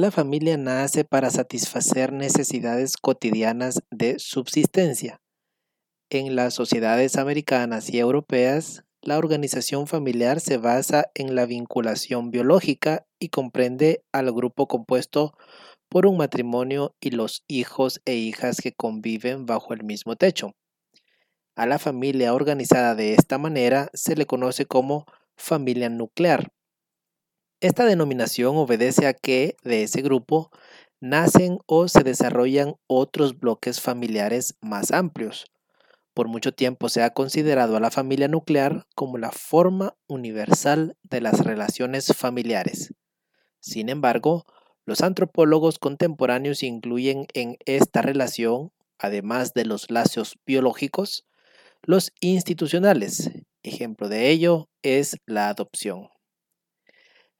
La familia nace para satisfacer necesidades cotidianas de subsistencia. En las sociedades americanas y europeas, la organización familiar se basa en la vinculación biológica y comprende al grupo compuesto por un matrimonio y los hijos e hijas que conviven bajo el mismo techo. A la familia organizada de esta manera se le conoce como familia nuclear. Esta denominación obedece a que de ese grupo nacen o se desarrollan otros bloques familiares más amplios. Por mucho tiempo se ha considerado a la familia nuclear como la forma universal de las relaciones familiares. Sin embargo, los antropólogos contemporáneos incluyen en esta relación, además de los lazos biológicos, los institucionales. Ejemplo de ello es la adopción.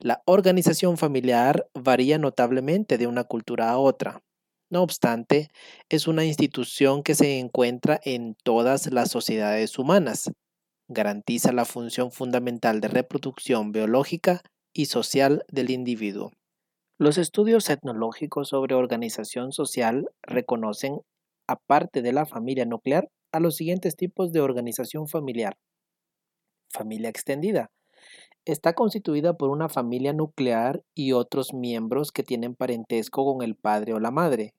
La organización familiar varía notablemente de una cultura a otra. No obstante, es una institución que se encuentra en todas las sociedades humanas. Garantiza la función fundamental de reproducción biológica y social del individuo. Los estudios etnológicos sobre organización social reconocen, aparte de la familia nuclear, a los siguientes tipos de organización familiar. Familia extendida, Está constituida por una familia nuclear y otros miembros que tienen parentesco con el padre o la madre.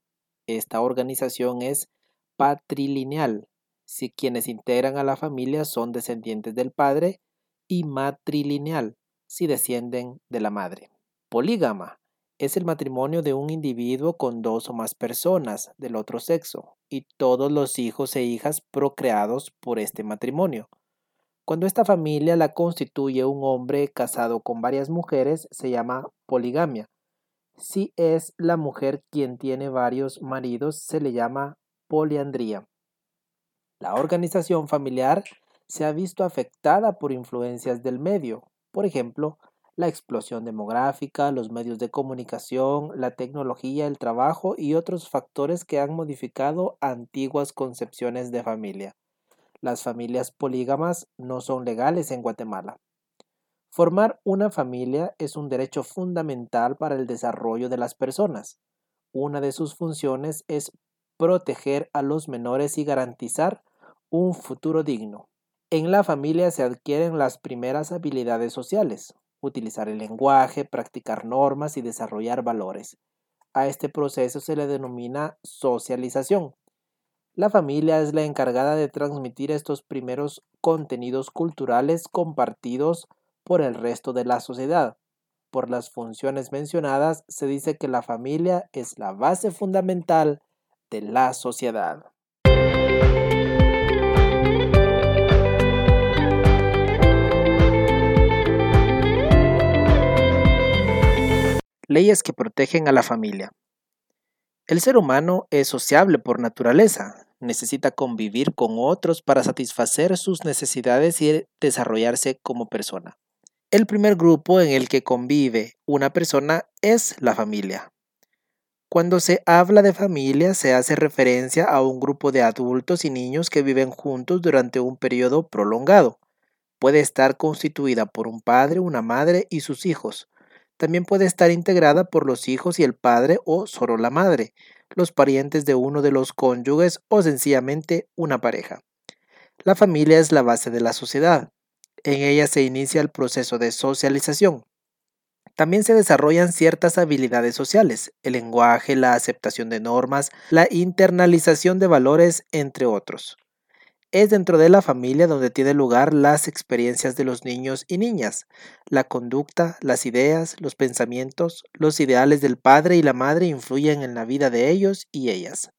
Esta organización es patrilineal, si quienes integran a la familia son descendientes del padre, y matrilineal, si descienden de la madre. Polígama es el matrimonio de un individuo con dos o más personas del otro sexo y todos los hijos e hijas procreados por este matrimonio. Cuando esta familia la constituye un hombre casado con varias mujeres, se llama poligamia. Si es la mujer quien tiene varios maridos, se le llama poliandría. La organización familiar se ha visto afectada por influencias del medio, por ejemplo, la explosión demográfica, los medios de comunicación, la tecnología, el trabajo y otros factores que han modificado antiguas concepciones de familia. Las familias polígamas no son legales en Guatemala. Formar una familia es un derecho fundamental para el desarrollo de las personas. Una de sus funciones es proteger a los menores y garantizar un futuro digno. En la familia se adquieren las primeras habilidades sociales, utilizar el lenguaje, practicar normas y desarrollar valores. A este proceso se le denomina socialización. La familia es la encargada de transmitir estos primeros contenidos culturales compartidos por el resto de la sociedad. Por las funciones mencionadas, se dice que la familia es la base fundamental de la sociedad. Leyes que protegen a la familia. El ser humano es sociable por naturaleza, necesita convivir con otros para satisfacer sus necesidades y desarrollarse como persona. El primer grupo en el que convive una persona es la familia. Cuando se habla de familia se hace referencia a un grupo de adultos y niños que viven juntos durante un periodo prolongado. Puede estar constituida por un padre, una madre y sus hijos, también puede estar integrada por los hijos y el padre o solo la madre, los parientes de uno de los cónyuges o sencillamente una pareja. La familia es la base de la sociedad. En ella se inicia el proceso de socialización. También se desarrollan ciertas habilidades sociales, el lenguaje, la aceptación de normas, la internalización de valores, entre otros. Es dentro de la familia donde tiene lugar las experiencias de los niños y niñas, la conducta, las ideas, los pensamientos, los ideales del padre y la madre influyen en la vida de ellos y ellas.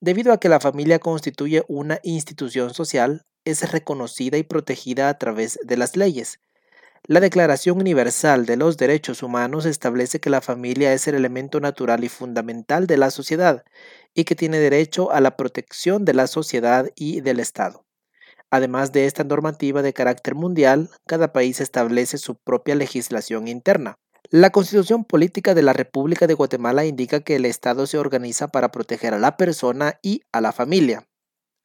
Debido a que la familia constituye una institución social, es reconocida y protegida a través de las leyes, la Declaración Universal de los Derechos Humanos establece que la familia es el elemento natural y fundamental de la sociedad y que tiene derecho a la protección de la sociedad y del Estado. Además de esta normativa de carácter mundial, cada país establece su propia legislación interna. La Constitución Política de la República de Guatemala indica que el Estado se organiza para proteger a la persona y a la familia.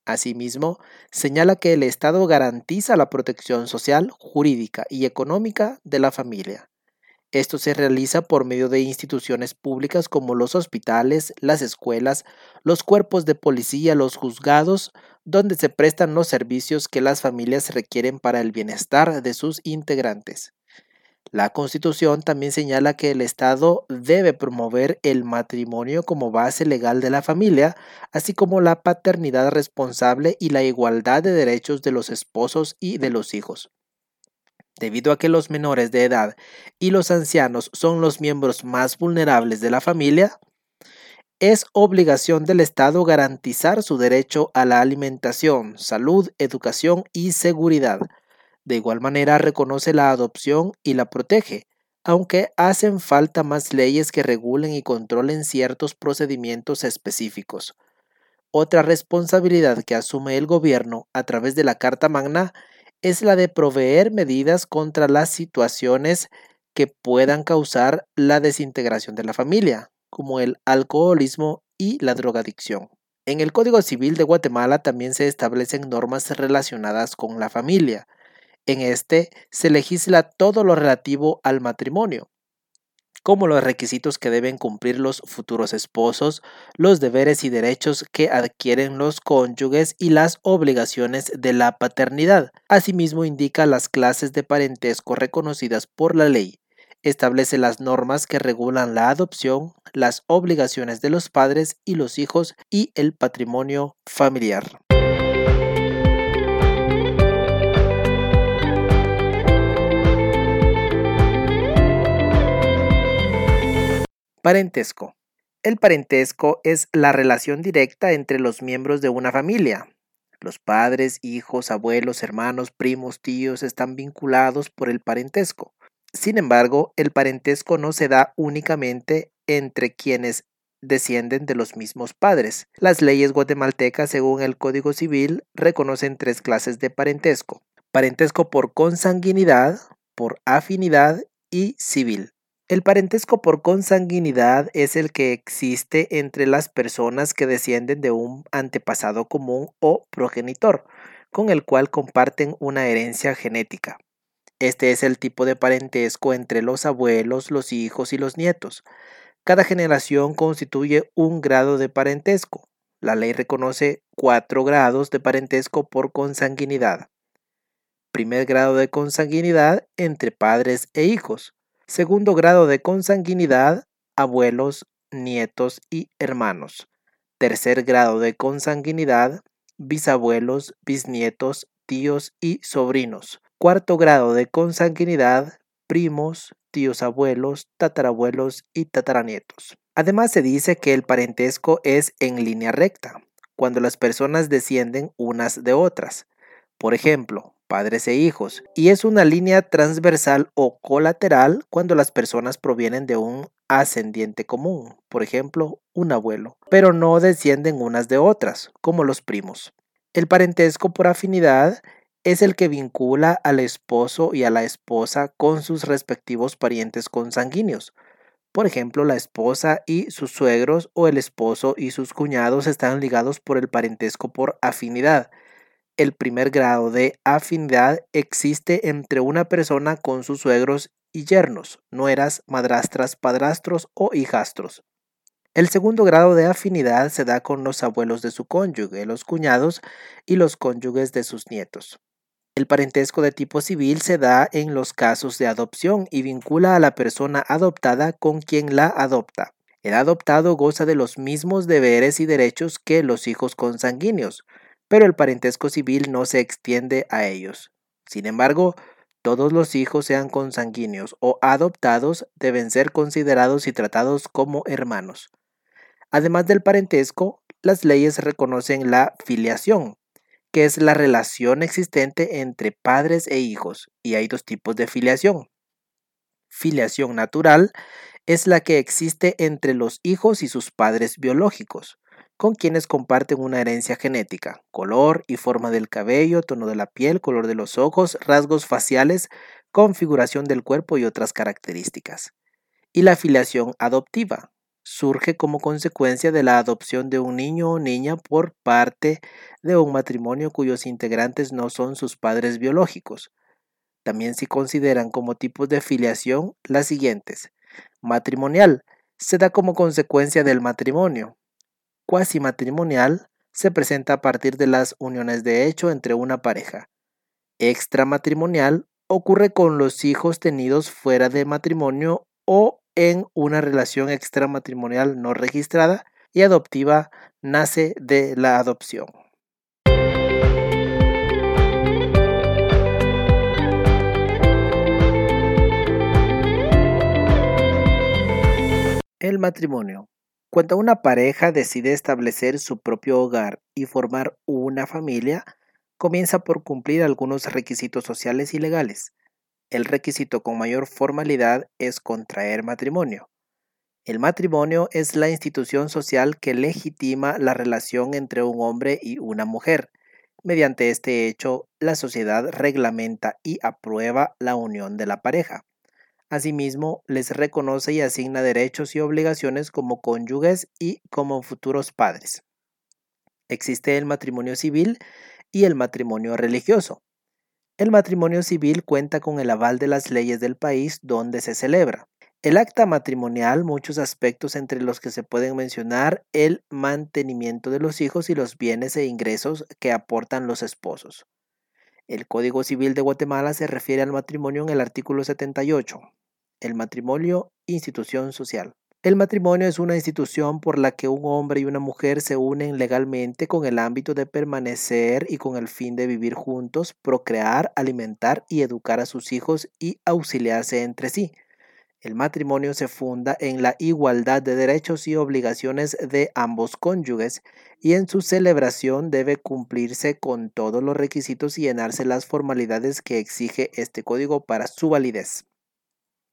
Asimismo, señala que el Estado garantiza la protección social, jurídica y económica de la familia. Esto se realiza por medio de instituciones públicas como los hospitales, las escuelas, los cuerpos de policía, los juzgados, donde se prestan los servicios que las familias requieren para el bienestar de sus integrantes. La Constitución también señala que el Estado debe promover el matrimonio como base legal de la familia, así como la paternidad responsable y la igualdad de derechos de los esposos y de los hijos. Debido a que los menores de edad y los ancianos son los miembros más vulnerables de la familia, es obligación del Estado garantizar su derecho a la alimentación, salud, educación y seguridad. De igual manera reconoce la adopción y la protege, aunque hacen falta más leyes que regulen y controlen ciertos procedimientos específicos. Otra responsabilidad que asume el gobierno a través de la Carta Magna es la de proveer medidas contra las situaciones que puedan causar la desintegración de la familia, como el alcoholismo y la drogadicción. En el Código Civil de Guatemala también se establecen normas relacionadas con la familia. En este se legisla todo lo relativo al matrimonio, como los requisitos que deben cumplir los futuros esposos, los deberes y derechos que adquieren los cónyuges y las obligaciones de la paternidad. Asimismo indica las clases de parentesco reconocidas por la ley. Establece las normas que regulan la adopción, las obligaciones de los padres y los hijos y el patrimonio familiar. Parentesco. El parentesco es la relación directa entre los miembros de una familia. Los padres, hijos, abuelos, hermanos, primos, tíos están vinculados por el parentesco. Sin embargo, el parentesco no se da únicamente entre quienes descienden de los mismos padres. Las leyes guatemaltecas, según el Código Civil, reconocen tres clases de parentesco. Parentesco por consanguinidad, por afinidad y civil. El parentesco por consanguinidad es el que existe entre las personas que descienden de un antepasado común o progenitor, con el cual comparten una herencia genética. Este es el tipo de parentesco entre los abuelos, los hijos y los nietos. Cada generación constituye un grado de parentesco. La ley reconoce cuatro grados de parentesco por consanguinidad. Primer grado de consanguinidad entre padres e hijos. Segundo grado de consanguinidad, abuelos, nietos y hermanos. Tercer grado de consanguinidad, bisabuelos, bisnietos, tíos y sobrinos. Cuarto grado de consanguinidad, primos, tíos abuelos, tatarabuelos y tataranietos. Además se dice que el parentesco es en línea recta, cuando las personas descienden unas de otras. Por ejemplo, padres e hijos, y es una línea transversal o colateral cuando las personas provienen de un ascendiente común, por ejemplo, un abuelo, pero no descienden unas de otras, como los primos. El parentesco por afinidad es el que vincula al esposo y a la esposa con sus respectivos parientes consanguíneos. Por ejemplo, la esposa y sus suegros o el esposo y sus cuñados están ligados por el parentesco por afinidad el primer grado de afinidad existe entre una persona con sus suegros y yernos, nueras, madrastras, padrastros o hijastros. El segundo grado de afinidad se da con los abuelos de su cónyuge, los cuñados y los cónyuges de sus nietos. El parentesco de tipo civil se da en los casos de adopción y vincula a la persona adoptada con quien la adopta. El adoptado goza de los mismos deberes y derechos que los hijos consanguíneos, pero el parentesco civil no se extiende a ellos. Sin embargo, todos los hijos, sean consanguíneos o adoptados, deben ser considerados y tratados como hermanos. Además del parentesco, las leyes reconocen la filiación, que es la relación existente entre padres e hijos, y hay dos tipos de filiación. Filiación natural es la que existe entre los hijos y sus padres biológicos con quienes comparten una herencia genética, color y forma del cabello, tono de la piel, color de los ojos, rasgos faciales, configuración del cuerpo y otras características. Y la filiación adoptiva surge como consecuencia de la adopción de un niño o niña por parte de un matrimonio cuyos integrantes no son sus padres biológicos. También se consideran como tipos de filiación las siguientes. Matrimonial se da como consecuencia del matrimonio. Cuasi matrimonial se presenta a partir de las uniones de hecho entre una pareja. Extramatrimonial ocurre con los hijos tenidos fuera de matrimonio o en una relación extramatrimonial no registrada y adoptiva nace de la adopción. El matrimonio. Cuando una pareja decide establecer su propio hogar y formar una familia, comienza por cumplir algunos requisitos sociales y legales. El requisito con mayor formalidad es contraer matrimonio. El matrimonio es la institución social que legitima la relación entre un hombre y una mujer. Mediante este hecho, la sociedad reglamenta y aprueba la unión de la pareja. Asimismo, les reconoce y asigna derechos y obligaciones como cónyuges y como futuros padres. Existe el matrimonio civil y el matrimonio religioso. El matrimonio civil cuenta con el aval de las leyes del país donde se celebra. El acta matrimonial, muchos aspectos entre los que se pueden mencionar el mantenimiento de los hijos y los bienes e ingresos que aportan los esposos. El Código Civil de Guatemala se refiere al matrimonio en el artículo 78. El matrimonio, institución social. El matrimonio es una institución por la que un hombre y una mujer se unen legalmente con el ámbito de permanecer y con el fin de vivir juntos, procrear, alimentar y educar a sus hijos y auxiliarse entre sí. El matrimonio se funda en la igualdad de derechos y obligaciones de ambos cónyuges y en su celebración debe cumplirse con todos los requisitos y llenarse las formalidades que exige este código para su validez.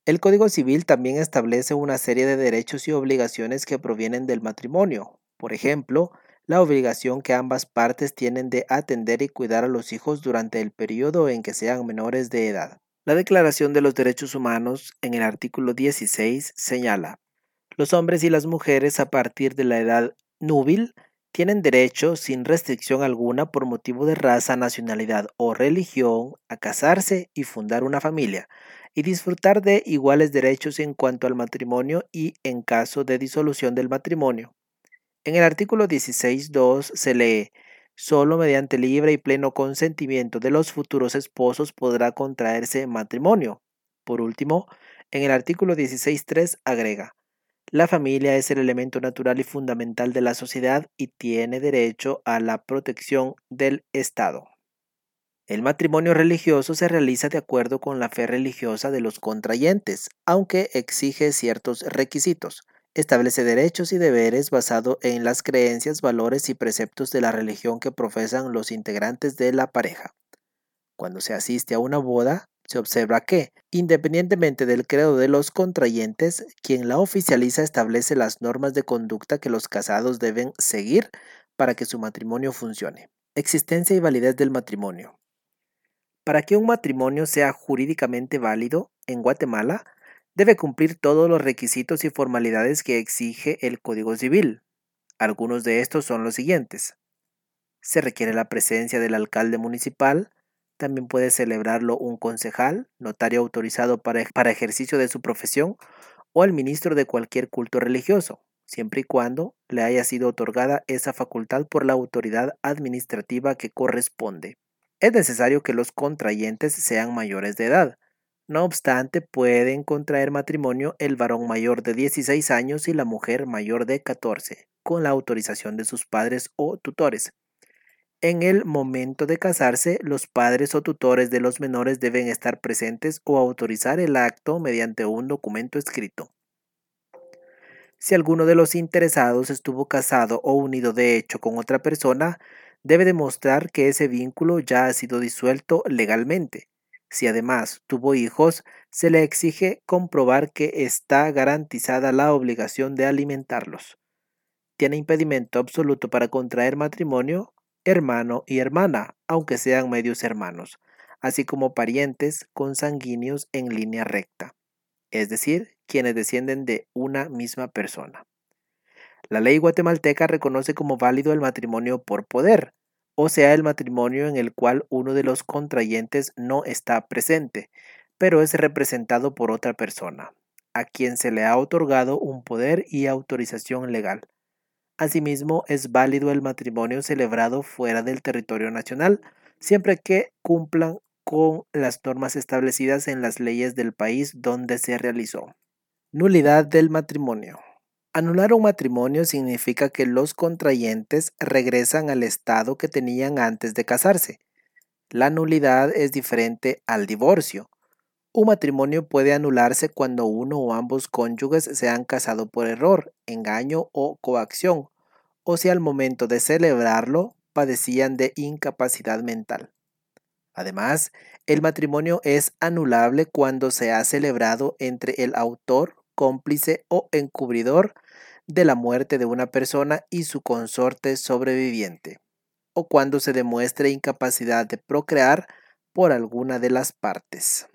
El Código Civil también establece una serie de derechos y obligaciones que provienen del matrimonio. Por ejemplo, la obligación que ambas partes tienen de atender y cuidar a los hijos durante el periodo en que sean menores de edad. La Declaración de los Derechos Humanos en el artículo 16 señala, los hombres y las mujeres a partir de la edad núbil tienen derecho, sin restricción alguna por motivo de raza, nacionalidad o religión, a casarse y fundar una familia, y disfrutar de iguales derechos en cuanto al matrimonio y en caso de disolución del matrimonio. En el artículo 16.2 se lee, Solo mediante libre y pleno consentimiento de los futuros esposos podrá contraerse matrimonio. Por último, en el artículo 16.3 agrega, la familia es el elemento natural y fundamental de la sociedad y tiene derecho a la protección del Estado. El matrimonio religioso se realiza de acuerdo con la fe religiosa de los contrayentes, aunque exige ciertos requisitos. Establece derechos y deberes basado en las creencias, valores y preceptos de la religión que profesan los integrantes de la pareja. Cuando se asiste a una boda, se observa que, independientemente del credo de los contrayentes, quien la oficializa establece las normas de conducta que los casados deben seguir para que su matrimonio funcione. Existencia y validez del matrimonio. Para que un matrimonio sea jurídicamente válido en Guatemala, debe cumplir todos los requisitos y formalidades que exige el Código Civil. Algunos de estos son los siguientes. Se requiere la presencia del alcalde municipal, también puede celebrarlo un concejal, notario autorizado para, para ejercicio de su profesión o el ministro de cualquier culto religioso, siempre y cuando le haya sido otorgada esa facultad por la autoridad administrativa que corresponde. Es necesario que los contrayentes sean mayores de edad, no obstante, pueden contraer matrimonio el varón mayor de 16 años y la mujer mayor de 14, con la autorización de sus padres o tutores. En el momento de casarse, los padres o tutores de los menores deben estar presentes o autorizar el acto mediante un documento escrito. Si alguno de los interesados estuvo casado o unido de hecho con otra persona, debe demostrar que ese vínculo ya ha sido disuelto legalmente. Si además tuvo hijos, se le exige comprobar que está garantizada la obligación de alimentarlos. Tiene impedimento absoluto para contraer matrimonio hermano y hermana, aunque sean medios hermanos, así como parientes consanguíneos en línea recta, es decir, quienes descienden de una misma persona. La ley guatemalteca reconoce como válido el matrimonio por poder, o sea el matrimonio en el cual uno de los contrayentes no está presente, pero es representado por otra persona, a quien se le ha otorgado un poder y autorización legal. Asimismo, es válido el matrimonio celebrado fuera del territorio nacional, siempre que cumplan con las normas establecidas en las leyes del país donde se realizó. Nulidad del matrimonio. Anular un matrimonio significa que los contrayentes regresan al estado que tenían antes de casarse. La nulidad es diferente al divorcio. Un matrimonio puede anularse cuando uno o ambos cónyuges se han casado por error, engaño o coacción, o si al momento de celebrarlo padecían de incapacidad mental. Además, el matrimonio es anulable cuando se ha celebrado entre el autor, cómplice o encubridor de la muerte de una persona y su consorte sobreviviente, o cuando se demuestre incapacidad de procrear por alguna de las partes.